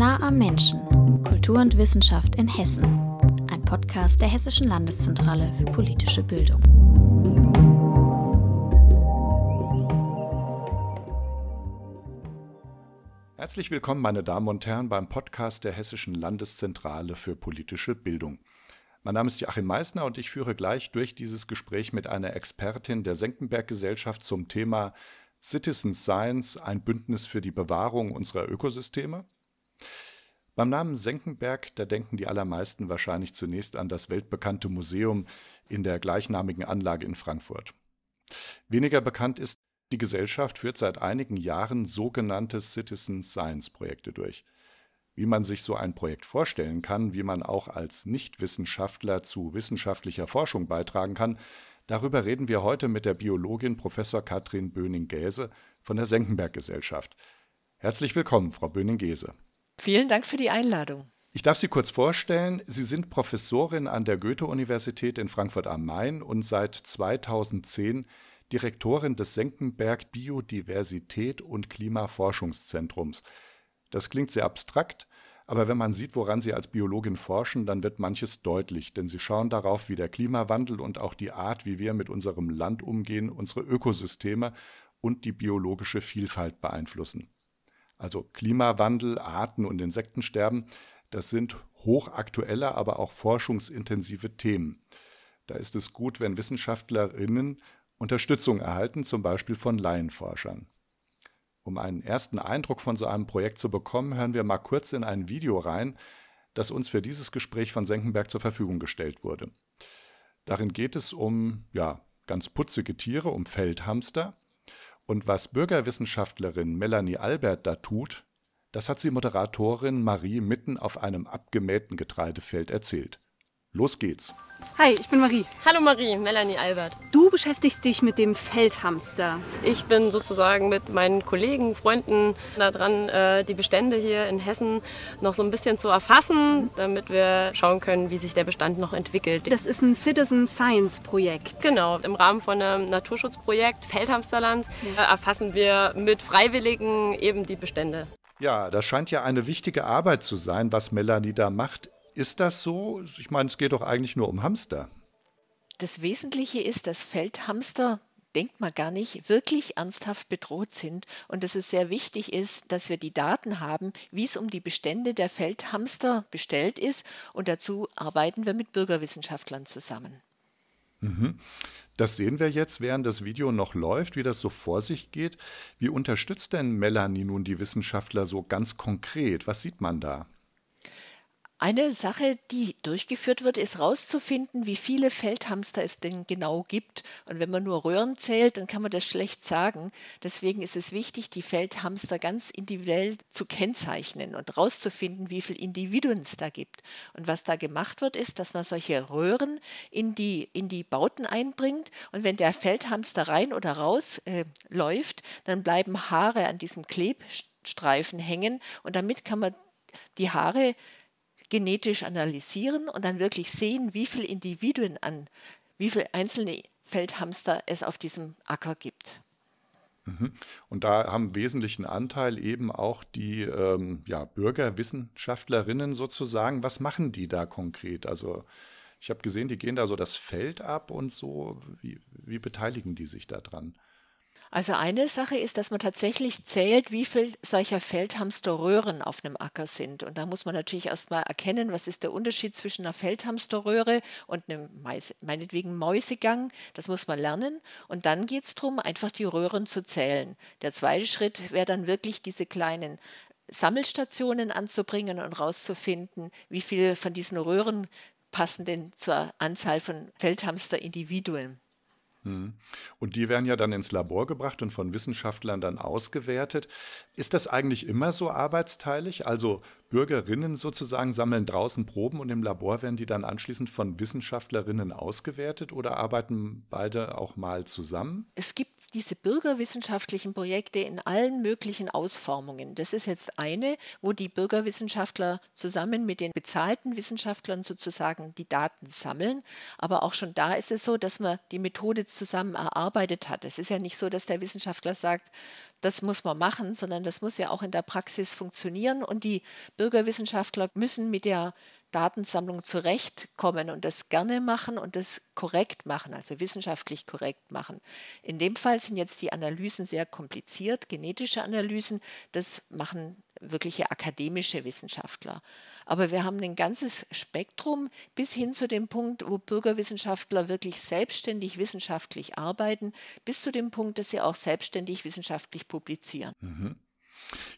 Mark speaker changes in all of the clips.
Speaker 1: Nah am Menschen. Kultur und Wissenschaft in Hessen. Ein Podcast der Hessischen Landeszentrale für politische Bildung.
Speaker 2: Herzlich willkommen, meine Damen und Herren, beim Podcast der Hessischen Landeszentrale für politische Bildung. Mein Name ist Joachim Meissner und ich führe gleich durch dieses Gespräch mit einer Expertin der Senckenberg Gesellschaft zum Thema Citizen Science, ein Bündnis für die Bewahrung unserer Ökosysteme. Beim Namen Senckenberg, da denken die allermeisten wahrscheinlich zunächst an das weltbekannte Museum in der gleichnamigen Anlage in Frankfurt. Weniger bekannt ist, die Gesellschaft führt seit einigen Jahren sogenannte Citizen Science Projekte durch. Wie man sich so ein Projekt vorstellen kann, wie man auch als Nichtwissenschaftler zu wissenschaftlicher Forschung beitragen kann, darüber reden wir heute mit der Biologin Professor Katrin Böning-Gäse von der Senckenberg Gesellschaft. Herzlich willkommen, Frau Böning-Gäse.
Speaker 3: Vielen Dank für die Einladung.
Speaker 2: Ich darf Sie kurz vorstellen. Sie sind Professorin an der Goethe-Universität in Frankfurt am Main und seit 2010 Direktorin des Senckenberg Biodiversität und Klimaforschungszentrums. Das klingt sehr abstrakt, aber wenn man sieht, woran Sie als Biologin forschen, dann wird manches deutlich, denn Sie schauen darauf, wie der Klimawandel und auch die Art, wie wir mit unserem Land umgehen, unsere Ökosysteme und die biologische Vielfalt beeinflussen. Also Klimawandel, Arten- und Insektensterben, das sind hochaktuelle, aber auch forschungsintensive Themen. Da ist es gut, wenn Wissenschaftlerinnen Unterstützung erhalten, zum Beispiel von Laienforschern. Um einen ersten Eindruck von so einem Projekt zu bekommen, hören wir mal kurz in ein Video rein, das uns für dieses Gespräch von Senckenberg zur Verfügung gestellt wurde. Darin geht es um, ja, ganz putzige Tiere, um Feldhamster. Und was Bürgerwissenschaftlerin Melanie Albert da tut, das hat sie Moderatorin Marie mitten auf einem abgemähten Getreidefeld erzählt. Los geht's.
Speaker 4: Hi, ich bin Marie.
Speaker 5: Hallo Marie, Melanie Albert.
Speaker 4: Du beschäftigst dich mit dem Feldhamster.
Speaker 5: Ich bin sozusagen mit meinen Kollegen, Freunden daran, äh, die Bestände hier in Hessen noch so ein bisschen zu erfassen, damit wir schauen können, wie sich der Bestand noch entwickelt.
Speaker 4: Das ist ein Citizen Science Projekt.
Speaker 5: Genau, im Rahmen von einem Naturschutzprojekt Feldhamsterland. Äh, erfassen wir mit Freiwilligen eben die Bestände.
Speaker 2: Ja, das scheint ja eine wichtige Arbeit zu sein, was Melanie da macht. Ist das so? Ich meine, es geht doch eigentlich nur um Hamster.
Speaker 3: Das Wesentliche ist, dass Feldhamster denkt man gar nicht, wirklich ernsthaft bedroht sind und dass es sehr wichtig ist, dass wir die Daten haben, wie es um die Bestände der Feldhamster bestellt ist und dazu arbeiten wir mit Bürgerwissenschaftlern zusammen.
Speaker 2: Mhm. Das sehen wir jetzt, während das Video noch läuft, wie das so vor sich geht. Wie unterstützt denn Melanie nun die Wissenschaftler so ganz konkret? Was sieht man da?
Speaker 3: Eine Sache, die durchgeführt wird, ist herauszufinden, wie viele Feldhamster es denn genau gibt. Und wenn man nur Röhren zählt, dann kann man das schlecht sagen. Deswegen ist es wichtig, die Feldhamster ganz individuell zu kennzeichnen und herauszufinden, wie viele Individuen es da gibt. Und was da gemacht wird, ist, dass man solche Röhren in die, in die Bauten einbringt. Und wenn der Feldhamster rein oder raus äh, läuft, dann bleiben Haare an diesem Klebstreifen hängen. Und damit kann man die Haare genetisch analysieren und dann wirklich sehen, wie viele Individuen an, wie viele einzelne Feldhamster es auf diesem Acker gibt.
Speaker 2: Mhm. Und da haben wesentlichen Anteil eben auch die ähm, ja, Bürgerwissenschaftlerinnen sozusagen. Was machen die da konkret? Also ich habe gesehen, die gehen da so das Feld ab und so. Wie, wie beteiligen die sich daran?
Speaker 3: Also eine Sache ist, dass man tatsächlich zählt, wie viel solcher Feldhamsterröhren auf einem Acker sind. Und da muss man natürlich erstmal erkennen, was ist der Unterschied zwischen einer Feldhamsterröhre und einem Mais, meinetwegen Mäusegang. Das muss man lernen. Und dann geht es darum, einfach die Röhren zu zählen. Der zweite Schritt wäre dann wirklich diese kleinen Sammelstationen anzubringen und rauszufinden, wie viele von diesen Röhren passen denn zur Anzahl von Feldhamsterindividuen.
Speaker 2: Hm. Und die werden ja dann ins Labor gebracht und von Wissenschaftlern dann ausgewertet. Ist das eigentlich immer so arbeitsteilig? Also Bürgerinnen sozusagen sammeln draußen Proben und im Labor werden die dann anschließend von Wissenschaftlerinnen ausgewertet oder arbeiten beide auch mal zusammen?
Speaker 3: Es gibt diese bürgerwissenschaftlichen Projekte in allen möglichen Ausformungen. Das ist jetzt eine, wo die Bürgerwissenschaftler zusammen mit den bezahlten Wissenschaftlern sozusagen die Daten sammeln. Aber auch schon da ist es so, dass man die Methode zusammen erarbeitet hat. Es ist ja nicht so, dass der Wissenschaftler sagt, das muss man machen, sondern das muss ja auch in der Praxis funktionieren. Und die Bürgerwissenschaftler müssen mit der Datensammlung zurechtkommen und das gerne machen und das korrekt machen, also wissenschaftlich korrekt machen. In dem Fall sind jetzt die Analysen sehr kompliziert, genetische Analysen, das machen wirkliche akademische Wissenschaftler. Aber wir haben ein ganzes Spektrum bis hin zu dem Punkt, wo Bürgerwissenschaftler wirklich selbstständig wissenschaftlich arbeiten, bis zu dem Punkt, dass sie auch selbstständig wissenschaftlich publizieren.
Speaker 2: Mhm.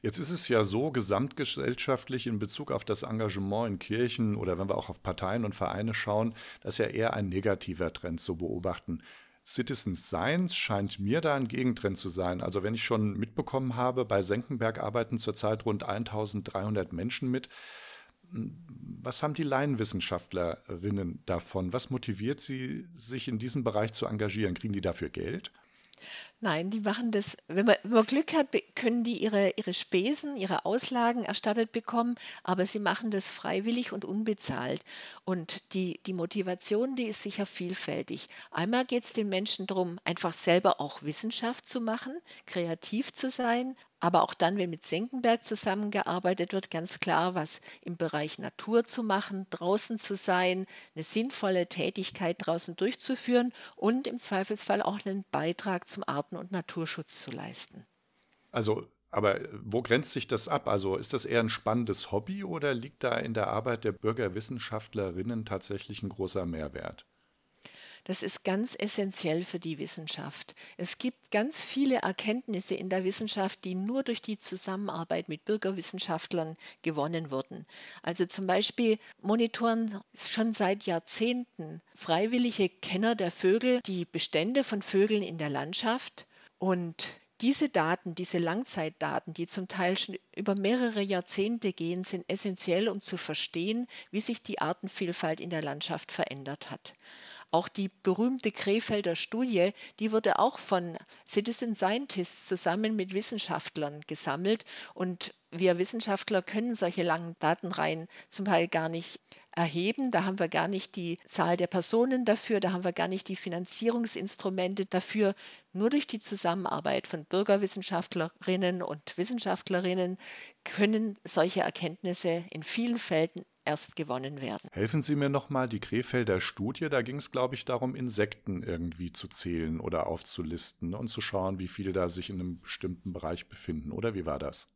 Speaker 2: Jetzt ist es ja so gesamtgesellschaftlich in Bezug auf das Engagement in Kirchen oder wenn wir auch auf Parteien und Vereine schauen, das ist ja eher ein negativer Trend zu beobachten. Citizen Science scheint mir da ein Gegentrend zu sein. Also wenn ich schon mitbekommen habe, bei Senckenberg arbeiten zurzeit rund 1300 Menschen mit. Was haben die Laienwissenschaftlerinnen davon? Was motiviert sie, sich in diesem Bereich zu engagieren? Kriegen die dafür Geld?
Speaker 3: Nein, die machen das, wenn man, wenn man Glück hat, können die ihre, ihre Spesen, ihre Auslagen erstattet bekommen, aber sie machen das freiwillig und unbezahlt. Und die, die Motivation, die ist sicher vielfältig. Einmal geht es den Menschen darum, einfach selber auch Wissenschaft zu machen, kreativ zu sein, aber auch dann, wenn mit Senckenberg zusammengearbeitet wird, ganz klar, was im Bereich Natur zu machen, draußen zu sein, eine sinnvolle Tätigkeit draußen durchzuführen und im Zweifelsfall auch einen Beitrag zum Arten- und Naturschutz zu leisten.
Speaker 2: Also aber wo grenzt sich das ab? Also ist das eher ein spannendes Hobby oder liegt da in der Arbeit der Bürgerwissenschaftlerinnen tatsächlich ein großer Mehrwert?
Speaker 3: Das ist ganz essentiell für die Wissenschaft. Es gibt ganz viele Erkenntnisse in der Wissenschaft, die nur durch die Zusammenarbeit mit Bürgerwissenschaftlern gewonnen wurden. Also zum Beispiel monitoren schon seit Jahrzehnten freiwillige Kenner der Vögel die Bestände von Vögeln in der Landschaft und diese Daten, diese Langzeitdaten, die zum Teil schon über mehrere Jahrzehnte gehen, sind essentiell, um zu verstehen, wie sich die Artenvielfalt in der Landschaft verändert hat. Auch die berühmte Krefelder Studie, die wurde auch von Citizen Scientists zusammen mit Wissenschaftlern gesammelt. Und wir Wissenschaftler können solche langen Datenreihen zum Teil gar nicht erheben. Da haben wir gar nicht die Zahl der Personen dafür, da haben wir gar nicht die Finanzierungsinstrumente dafür. Nur durch die Zusammenarbeit von Bürgerwissenschaftlerinnen und Wissenschaftlerinnen können solche Erkenntnisse in vielen Fällen erst gewonnen werden.
Speaker 2: Helfen Sie mir nochmal, die Krefelder Studie, da ging es, glaube ich, darum, Insekten irgendwie zu zählen oder aufzulisten und zu schauen, wie viele da sich in einem bestimmten Bereich befinden. Oder wie war das?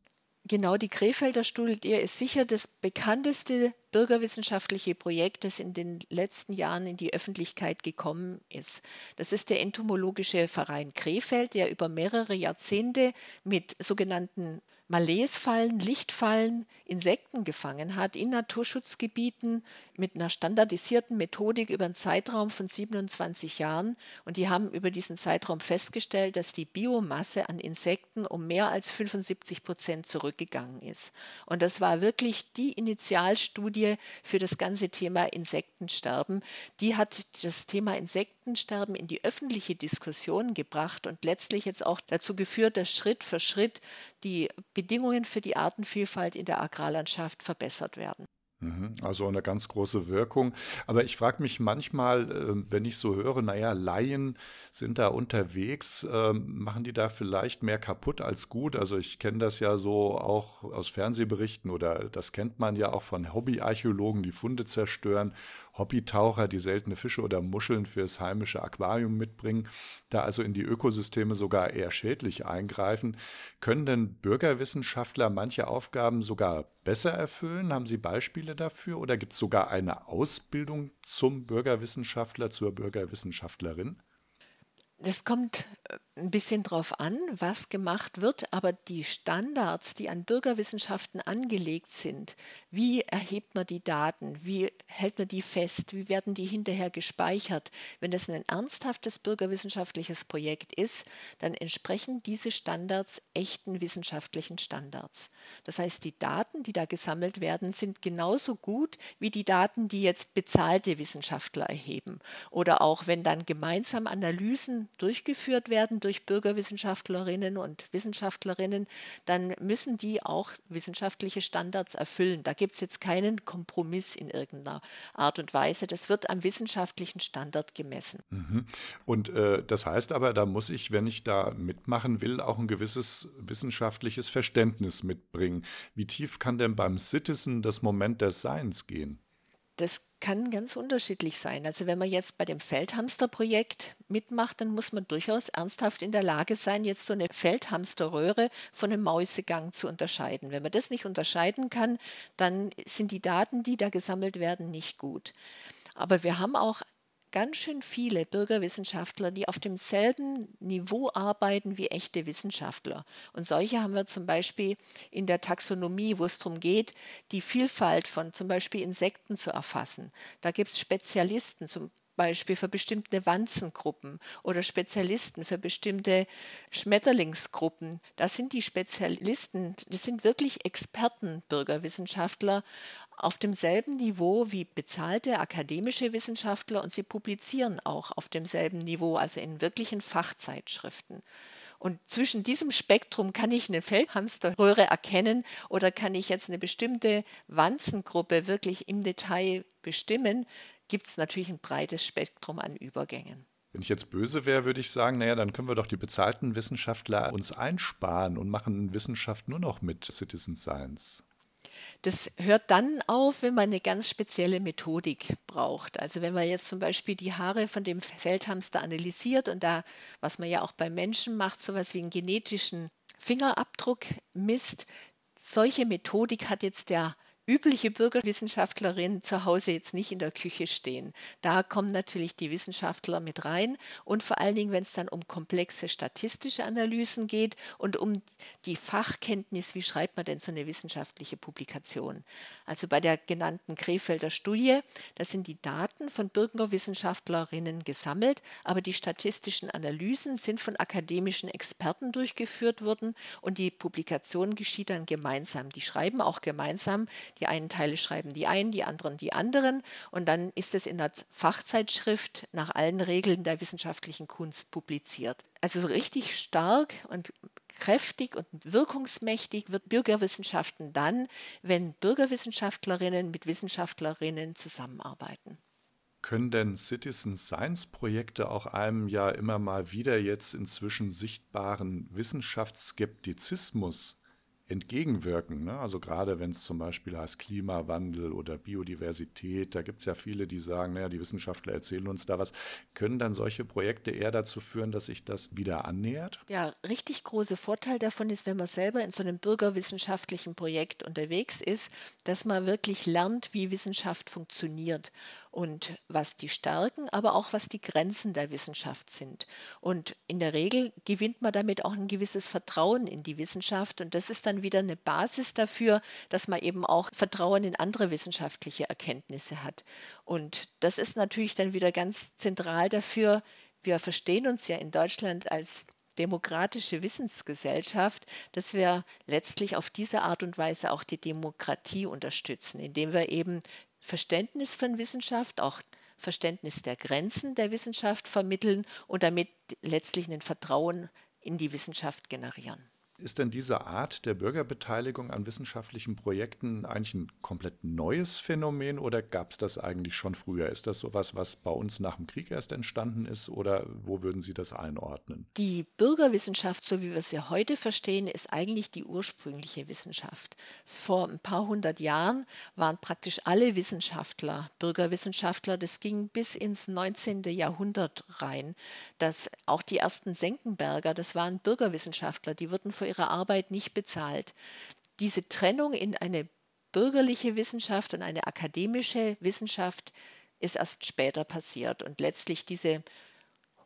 Speaker 3: Genau, die Krefelder Studie ist sicher das bekannteste bürgerwissenschaftliche Projekt, das in den letzten Jahren in die Öffentlichkeit gekommen ist. Das ist der Entomologische Verein Krefeld, der über mehrere Jahrzehnte mit sogenannten Malaisfallen, Lichtfallen, Insekten gefangen hat in Naturschutzgebieten mit einer standardisierten Methodik über einen Zeitraum von 27 Jahren. Und die haben über diesen Zeitraum festgestellt, dass die Biomasse an Insekten um mehr als 75 Prozent zurückgegangen ist. Und das war wirklich die Initialstudie für das ganze Thema Insektensterben. Die hat das Thema Insektensterben in die öffentliche Diskussion gebracht und letztlich jetzt auch dazu geführt, dass Schritt für Schritt die Bedingungen für die Artenvielfalt in der Agrarlandschaft verbessert werden.
Speaker 2: Mhm, also eine ganz große Wirkung. Aber ich frage mich manchmal, ähm, wenn ich so höre, naja, Laien sind da unterwegs, ähm, machen die da vielleicht mehr kaputt als gut? Also ich kenne das ja so auch aus Fernsehberichten oder das kennt man ja auch von Hobbyarchäologen, die Funde zerstören Hobbytaucher, die seltene Fische oder Muscheln fürs heimische Aquarium mitbringen, da also in die Ökosysteme sogar eher schädlich eingreifen. Können denn Bürgerwissenschaftler manche Aufgaben sogar besser erfüllen? Haben Sie Beispiele dafür? Oder gibt es sogar eine Ausbildung zum Bürgerwissenschaftler, zur Bürgerwissenschaftlerin?
Speaker 3: Das kommt äh, ein bisschen drauf an, was gemacht wird, aber die Standards, die an Bürgerwissenschaften angelegt sind, wie erhebt man die Daten, wie hält man die fest, wie werden die hinterher gespeichert, wenn das ein ernsthaftes bürgerwissenschaftliches Projekt ist, dann entsprechen diese Standards echten wissenschaftlichen Standards. Das heißt, die Daten, die da gesammelt werden, sind genauso gut wie die Daten, die jetzt bezahlte Wissenschaftler erheben. Oder auch wenn dann gemeinsam Analysen durchgeführt werden durch Bürgerwissenschaftlerinnen und Wissenschaftlerinnen, dann müssen die auch wissenschaftliche Standards erfüllen. Da gibt es jetzt keinen Kompromiss in irgendeiner Art und Weise. Das wird am wissenschaftlichen Standard gemessen.
Speaker 2: Mhm. Und äh, das heißt aber, da muss ich, wenn ich da mitmachen will, auch ein gewisses wissenschaftliches Verständnis mitbringen. Wie tief kann denn beim Citizen das Moment des Seins gehen?
Speaker 3: Das kann ganz unterschiedlich sein. Also wenn man jetzt bei dem Feldhamsterprojekt mitmacht, dann muss man durchaus ernsthaft in der Lage sein, jetzt so eine Feldhamsterröhre von einem Mäusegang zu unterscheiden. Wenn man das nicht unterscheiden kann, dann sind die Daten, die da gesammelt werden, nicht gut. Aber wir haben auch ganz schön viele Bürgerwissenschaftler, die auf demselben Niveau arbeiten wie echte Wissenschaftler. Und solche haben wir zum Beispiel in der Taxonomie, wo es darum geht, die Vielfalt von zum Beispiel Insekten zu erfassen. Da gibt es Spezialisten, zum Beispiel für bestimmte Wanzengruppen oder Spezialisten für bestimmte Schmetterlingsgruppen. Das sind die Spezialisten, das sind wirklich Experten, Bürgerwissenschaftler auf demselben Niveau wie bezahlte akademische Wissenschaftler und sie publizieren auch auf demselben Niveau, also in wirklichen Fachzeitschriften. Und zwischen diesem Spektrum kann ich eine Feldhamsterröhre erkennen oder kann ich jetzt eine bestimmte Wanzengruppe wirklich im Detail bestimmen, gibt es natürlich ein breites Spektrum an Übergängen.
Speaker 2: Wenn ich jetzt böse wäre, würde ich sagen, naja, dann können wir doch die bezahlten Wissenschaftler uns einsparen und machen Wissenschaft nur noch mit Citizen Science.
Speaker 3: Das hört dann auf, wenn man eine ganz spezielle Methodik braucht. Also wenn man jetzt zum Beispiel die Haare von dem Feldhamster analysiert und da, was man ja auch bei Menschen macht, sowas wie einen genetischen Fingerabdruck misst, solche Methodik hat jetzt der übliche Bürgerwissenschaftlerin zu Hause jetzt nicht in der Küche stehen. Da kommen natürlich die Wissenschaftler mit rein und vor allen Dingen, wenn es dann um komplexe statistische Analysen geht und um die Fachkenntnis, wie schreibt man denn so eine wissenschaftliche Publikation. Also bei der genannten Krefelder Studie, da sind die Daten von Bürgerwissenschaftlerinnen gesammelt, aber die statistischen Analysen sind von akademischen Experten durchgeführt worden und die Publikation geschieht dann gemeinsam. Die schreiben auch gemeinsam die einen Teile schreiben die einen, die anderen die anderen. Und dann ist es in der Fachzeitschrift nach allen Regeln der wissenschaftlichen Kunst publiziert. Also so richtig stark und kräftig und wirkungsmächtig wird Bürgerwissenschaften dann, wenn Bürgerwissenschaftlerinnen mit Wissenschaftlerinnen zusammenarbeiten.
Speaker 2: Können denn Citizen Science Projekte auch einem ja immer mal wieder jetzt inzwischen sichtbaren Wissenschaftsskeptizismus entgegenwirken. Ne? Also gerade wenn es zum Beispiel heißt Klimawandel oder Biodiversität, da gibt es ja viele, die sagen, naja, die Wissenschaftler erzählen uns da was. Können dann solche Projekte eher dazu führen, dass sich das wieder annähert?
Speaker 3: Der richtig große Vorteil davon ist, wenn man selber in so einem bürgerwissenschaftlichen Projekt unterwegs ist, dass man wirklich lernt, wie Wissenschaft funktioniert und was die Stärken, aber auch was die Grenzen der Wissenschaft sind. Und in der Regel gewinnt man damit auch ein gewisses Vertrauen in die Wissenschaft und das ist dann wieder eine Basis dafür, dass man eben auch Vertrauen in andere wissenschaftliche Erkenntnisse hat. Und das ist natürlich dann wieder ganz zentral dafür. Wir verstehen uns ja in Deutschland als demokratische Wissensgesellschaft, dass wir letztlich auf diese Art und Weise auch die Demokratie unterstützen, indem wir eben Verständnis von Wissenschaft, auch Verständnis der Grenzen der Wissenschaft vermitteln und damit letztlich ein Vertrauen in die Wissenschaft generieren.
Speaker 2: Ist denn diese Art der Bürgerbeteiligung an wissenschaftlichen Projekten eigentlich ein komplett neues Phänomen oder gab es das eigentlich schon früher? Ist das sowas, was bei uns nach dem Krieg erst entstanden ist oder wo würden Sie das einordnen?
Speaker 3: Die Bürgerwissenschaft, so wie wir sie heute verstehen, ist eigentlich die ursprüngliche Wissenschaft. Vor ein paar hundert Jahren waren praktisch alle Wissenschaftler Bürgerwissenschaftler. Das ging bis ins 19. Jahrhundert rein. Dass auch die ersten Senckenberger, das waren Bürgerwissenschaftler, die wurden für ihre Arbeit nicht bezahlt. Diese Trennung in eine bürgerliche Wissenschaft und eine akademische Wissenschaft ist erst später passiert. Und letztlich diese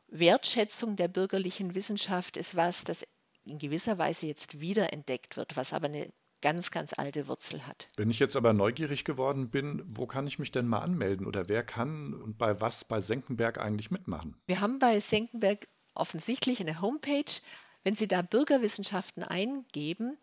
Speaker 3: Wertschätzung der bürgerlichen Wissenschaft ist was, das in gewisser Weise jetzt wiederentdeckt wird, was aber eine ganz, ganz alte Wurzel hat.
Speaker 2: Wenn ich jetzt aber neugierig geworden bin, wo kann ich mich denn mal anmelden oder wer kann und bei was bei Senckenberg eigentlich mitmachen?
Speaker 3: Wir haben bei Senckenberg offensichtlich eine Homepage, wenn Sie da Bürgerwissenschaften eingeben,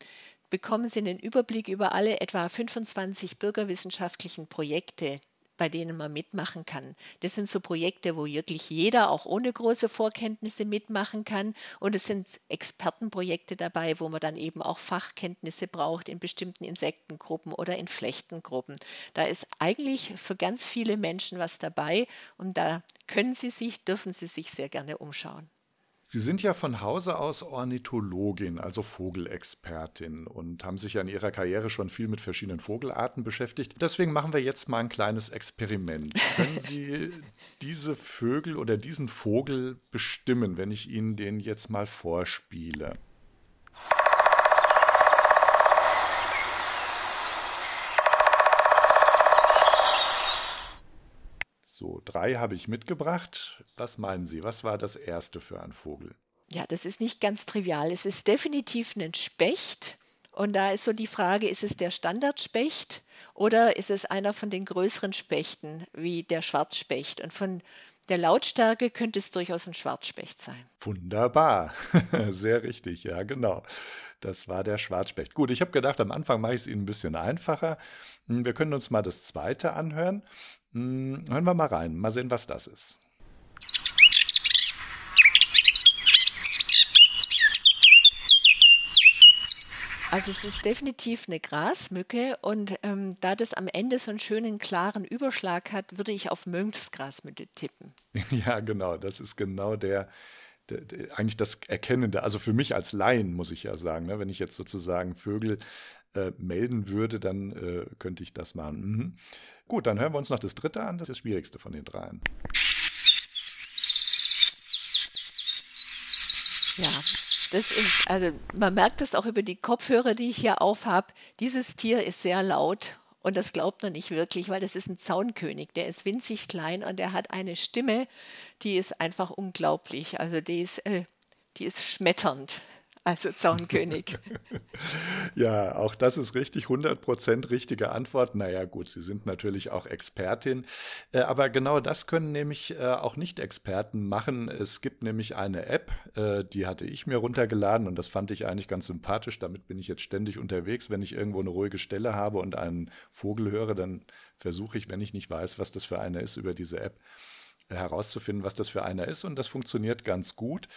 Speaker 3: bekommen Sie einen Überblick über alle etwa 25 bürgerwissenschaftlichen Projekte, bei denen man mitmachen kann. Das sind so Projekte, wo wirklich jeder auch ohne große Vorkenntnisse mitmachen kann. Und es sind Expertenprojekte dabei, wo man dann eben auch Fachkenntnisse braucht in bestimmten Insektengruppen oder in Flechtengruppen. Da ist eigentlich für ganz viele Menschen was dabei und da können Sie sich, dürfen Sie sich sehr gerne umschauen.
Speaker 2: Sie sind ja von Hause aus Ornithologin, also Vogelexpertin und haben sich ja in Ihrer Karriere schon viel mit verschiedenen Vogelarten beschäftigt. Deswegen machen wir jetzt mal ein kleines Experiment. Können Sie diese Vögel oder diesen Vogel bestimmen, wenn ich Ihnen den jetzt mal vorspiele? So, drei habe ich mitgebracht. Was meinen Sie? Was war das erste für ein Vogel?
Speaker 3: Ja, das ist nicht ganz trivial. Es ist definitiv ein Specht. Und da ist so die Frage, ist es der Standardspecht oder ist es einer von den größeren Spechten wie der Schwarzspecht? Und von der Lautstärke könnte es durchaus ein Schwarzspecht sein.
Speaker 2: Wunderbar, sehr richtig, ja genau. Das war der Schwarzspecht. Gut, ich habe gedacht, am Anfang mache ich es Ihnen ein bisschen einfacher. Hm, wir können uns mal das zweite anhören. Hm, hören wir mal rein, mal sehen, was das ist.
Speaker 3: Also es ist definitiv eine Grasmücke und ähm, da das am Ende so einen schönen klaren Überschlag hat, würde ich auf Mönchsgrasmücke tippen.
Speaker 2: Ja, genau, das ist genau der, der, der, eigentlich das Erkennende. Also für mich als Laien muss ich ja sagen, ne, wenn ich jetzt sozusagen Vögel äh, melden würde, dann äh, könnte ich das machen. Mhm. Gut, dann hören wir uns noch das dritte an. Das ist das schwierigste von den dreien.
Speaker 3: Ja, das ist, also man merkt das auch über die Kopfhörer, die ich hier aufhab. Dieses Tier ist sehr laut und das glaubt man nicht wirklich, weil das ist ein Zaunkönig. Der ist winzig klein und der hat eine Stimme, die ist einfach unglaublich. Also die ist, äh, die ist schmetternd also Zaunkönig.
Speaker 2: ja, auch das ist richtig, 100% richtige Antwort. Naja, gut, Sie sind natürlich auch Expertin, äh, aber genau das können nämlich äh, auch Nicht-Experten machen. Es gibt nämlich eine App, äh, die hatte ich mir runtergeladen und das fand ich eigentlich ganz sympathisch. Damit bin ich jetzt ständig unterwegs. Wenn ich irgendwo eine ruhige Stelle habe und einen Vogel höre, dann versuche ich, wenn ich nicht weiß, was das für eine ist, über diese App herauszufinden, was das für einer ist. Und das funktioniert ganz gut.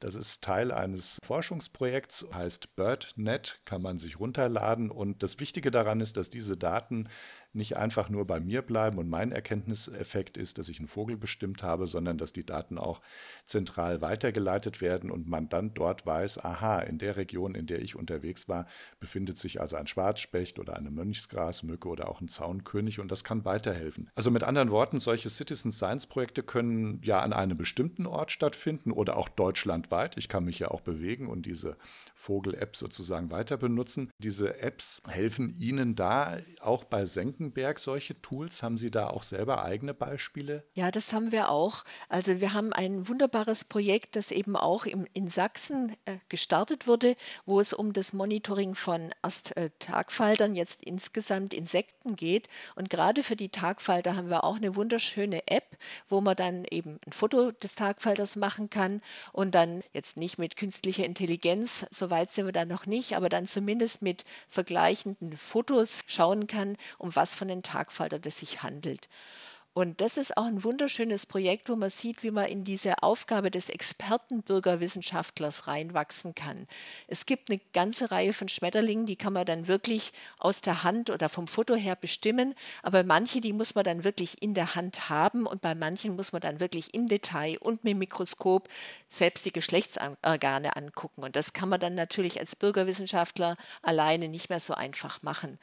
Speaker 2: Das ist Teil eines Forschungsprojekts, heißt BirdNet, kann man sich runterladen. Und das Wichtige daran ist, dass diese Daten nicht einfach nur bei mir bleiben und mein Erkenntniseffekt ist, dass ich einen Vogel bestimmt habe, sondern dass die Daten auch zentral weitergeleitet werden und man dann dort weiß, aha, in der Region, in der ich unterwegs war, befindet sich also ein Schwarzspecht oder eine Mönchsgrasmücke oder auch ein Zaunkönig und das kann weiterhelfen. Also mit anderen Worten, solche Citizen Science Projekte können ja an einem bestimmten Ort stattfinden oder auch deutschlandweit. Ich kann mich ja auch bewegen und diese Vogel-App sozusagen weiter benutzen. Diese Apps helfen Ihnen da auch bei Senckenberg solche Tools? Haben Sie da auch selber eigene Beispiele?
Speaker 3: Ja, das haben wir auch. Also wir haben ein wunderbares Projekt, das eben auch im, in Sachsen äh, gestartet wurde, wo es um das Monitoring von erst äh, Tagfaltern, jetzt insgesamt Insekten geht. Und gerade für die Tagfalter haben wir auch eine wunderschöne App, wo man dann eben ein Foto des Tagfalters machen kann und dann jetzt nicht mit künstlicher Intelligenz, so weit sind wir dann noch nicht, aber dann zumindest mit vergleichenden Fotos schauen kann, um was von den Tagfalter das sich handelt. Und das ist auch ein wunderschönes Projekt, wo man sieht, wie man in diese Aufgabe des Expertenbürgerwissenschaftlers reinwachsen kann. Es gibt eine ganze Reihe von Schmetterlingen, die kann man dann wirklich aus der Hand oder vom Foto her bestimmen, aber manche, die muss man dann wirklich in der Hand haben und bei manchen muss man dann wirklich im Detail und mit dem Mikroskop selbst die Geschlechtsorgane angucken. Und das kann man dann natürlich als Bürgerwissenschaftler alleine nicht mehr so einfach machen.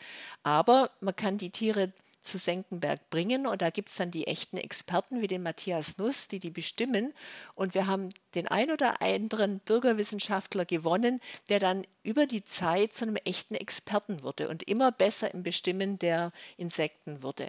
Speaker 3: Aber man kann die Tiere zu Senckenberg bringen. Und da gibt es dann die echten Experten wie den Matthias Nuss, die die bestimmen. Und wir haben den ein oder anderen Bürgerwissenschaftler gewonnen, der dann über die Zeit zu einem echten Experten wurde und immer besser im Bestimmen der Insekten wurde.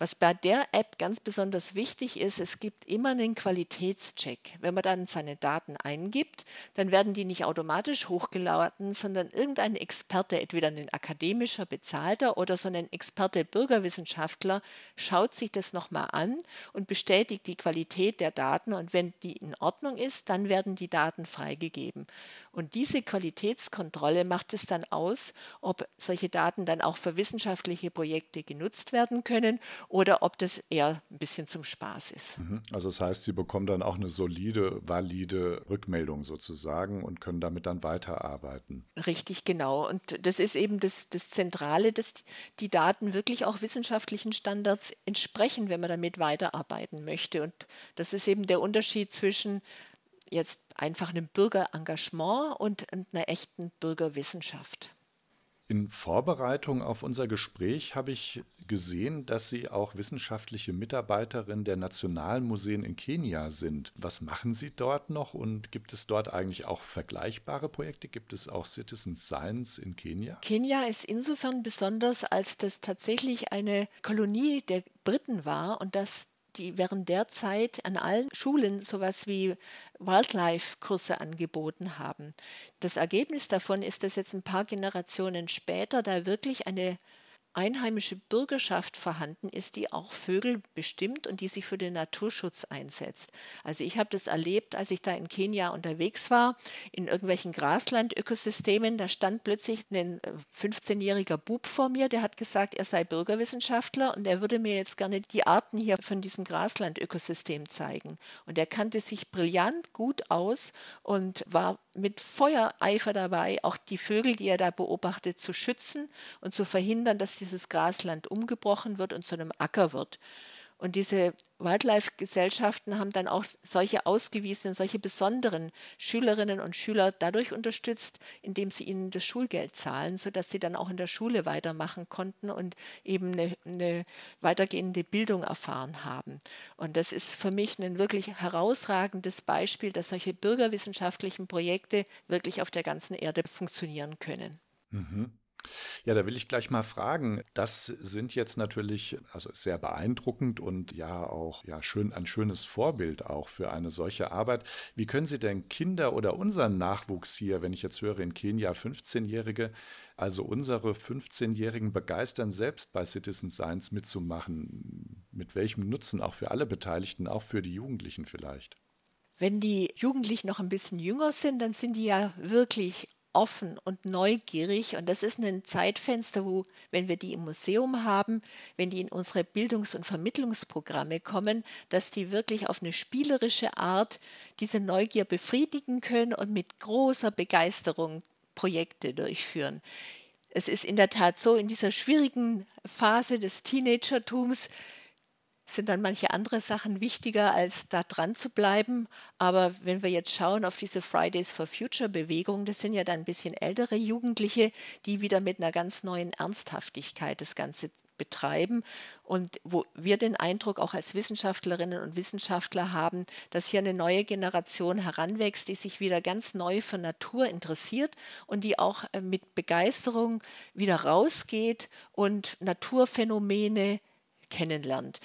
Speaker 3: Was bei der App ganz besonders wichtig ist, es gibt immer einen Qualitätscheck. Wenn man dann seine Daten eingibt, dann werden die nicht automatisch hochgeladen, sondern irgendein Experte, entweder ein akademischer Bezahlter oder so ein Experte Bürgerwissenschaftler, schaut sich das nochmal an und bestätigt die Qualität der Daten. Und wenn die in Ordnung ist, dann werden die Daten freigegeben. Und diese Qualitätskontrolle macht es dann aus, ob solche Daten dann auch für wissenschaftliche Projekte genutzt werden können oder ob das eher ein bisschen zum Spaß ist.
Speaker 2: Mhm. Also das heißt, Sie bekommen dann auch eine solide, valide Rückmeldung sozusagen und können damit dann weiterarbeiten.
Speaker 3: Richtig, genau. Und das ist eben das, das Zentrale, dass die Daten wirklich auch wissenschaftlichen Standards entsprechen, wenn man damit weiterarbeiten möchte. Und das ist eben der Unterschied zwischen jetzt einfach einem Bürgerengagement und einer echten Bürgerwissenschaft.
Speaker 2: In Vorbereitung auf unser Gespräch habe ich gesehen, dass Sie auch wissenschaftliche Mitarbeiterin der Nationalmuseen in Kenia sind. Was machen Sie dort noch und gibt es dort eigentlich auch vergleichbare Projekte? Gibt es auch Citizen Science in Kenia?
Speaker 3: Kenia ist insofern besonders, als das tatsächlich eine Kolonie der Briten war und dass die während der Zeit an allen Schulen sowas wie Wildlife-Kurse angeboten haben. Das Ergebnis davon ist, dass jetzt ein paar Generationen später da wirklich eine einheimische Bürgerschaft vorhanden ist, die auch Vögel bestimmt und die sich für den Naturschutz einsetzt. Also ich habe das erlebt, als ich da in Kenia unterwegs war, in irgendwelchen Graslandökosystemen, da stand plötzlich ein 15-jähriger äh, Bub vor mir, der hat gesagt, er sei Bürgerwissenschaftler und er würde mir jetzt gerne die Arten hier von diesem Graslandökosystem zeigen. Und er kannte sich brillant gut aus und war mit Feuereifer dabei, auch die Vögel, die er da beobachtet, zu schützen und zu verhindern, dass dieses Grasland umgebrochen wird und zu einem Acker wird. Und diese Wildlife-Gesellschaften haben dann auch solche ausgewiesenen, solche besonderen Schülerinnen und Schüler dadurch unterstützt, indem sie ihnen das Schulgeld zahlen, sodass sie dann auch in der Schule weitermachen konnten und eben eine, eine weitergehende Bildung erfahren haben. Und das ist für mich ein wirklich herausragendes Beispiel, dass solche bürgerwissenschaftlichen Projekte wirklich auf der ganzen Erde funktionieren können.
Speaker 2: Mhm. Ja, da will ich gleich mal fragen. Das sind jetzt natürlich also sehr beeindruckend und ja auch ja schön ein schönes Vorbild auch für eine solche Arbeit. Wie können Sie denn Kinder oder unseren Nachwuchs hier, wenn ich jetzt höre in Kenia 15-Jährige, also unsere 15-Jährigen begeistern, selbst bei Citizen Science mitzumachen? Mit welchem Nutzen auch für alle Beteiligten, auch für die Jugendlichen vielleicht?
Speaker 3: Wenn die Jugendlichen noch ein bisschen jünger sind, dann sind die ja wirklich offen und neugierig. Und das ist ein Zeitfenster, wo, wenn wir die im Museum haben, wenn die in unsere Bildungs- und Vermittlungsprogramme kommen, dass die wirklich auf eine spielerische Art diese Neugier befriedigen können und mit großer Begeisterung Projekte durchführen. Es ist in der Tat so, in dieser schwierigen Phase des Teenagertums sind dann manche andere Sachen wichtiger, als da dran zu bleiben. Aber wenn wir jetzt schauen auf diese Fridays for Future Bewegung, das sind ja dann ein bisschen ältere Jugendliche, die wieder mit einer ganz neuen Ernsthaftigkeit das Ganze betreiben und wo wir den Eindruck auch als Wissenschaftlerinnen und Wissenschaftler haben, dass hier eine neue Generation heranwächst, die sich wieder ganz neu für Natur interessiert und die auch äh, mit Begeisterung wieder rausgeht und Naturphänomene kennenlernt.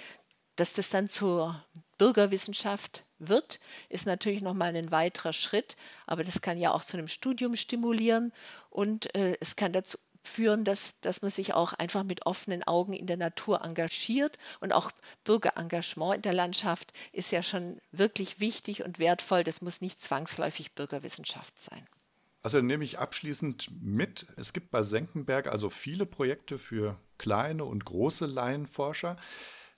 Speaker 3: Dass das dann zur Bürgerwissenschaft wird, ist natürlich nochmal ein weiterer Schritt, aber das kann ja auch zu einem Studium stimulieren und äh, es kann dazu führen, dass, dass man sich auch einfach mit offenen Augen in der Natur engagiert und auch Bürgerengagement in der Landschaft ist ja schon wirklich wichtig und wertvoll. Das muss nicht zwangsläufig Bürgerwissenschaft sein.
Speaker 2: Also nehme ich abschließend mit, es gibt bei Senckenberg also viele Projekte für kleine und große Laienforscher.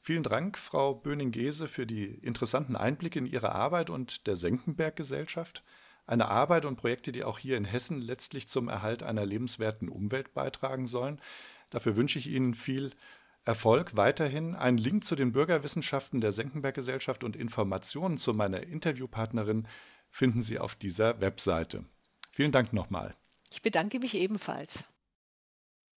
Speaker 2: Vielen Dank, Frau Böning-Gese, für die interessanten Einblicke in Ihre Arbeit und der Senckenberg-Gesellschaft. Eine Arbeit und Projekte, die auch hier in Hessen letztlich zum Erhalt einer lebenswerten Umwelt beitragen sollen. Dafür wünsche ich Ihnen viel Erfolg weiterhin. Einen Link zu den Bürgerwissenschaften der Senckenberg-Gesellschaft und Informationen zu meiner Interviewpartnerin finden Sie auf dieser Webseite. Vielen Dank nochmal.
Speaker 3: Ich bedanke mich ebenfalls.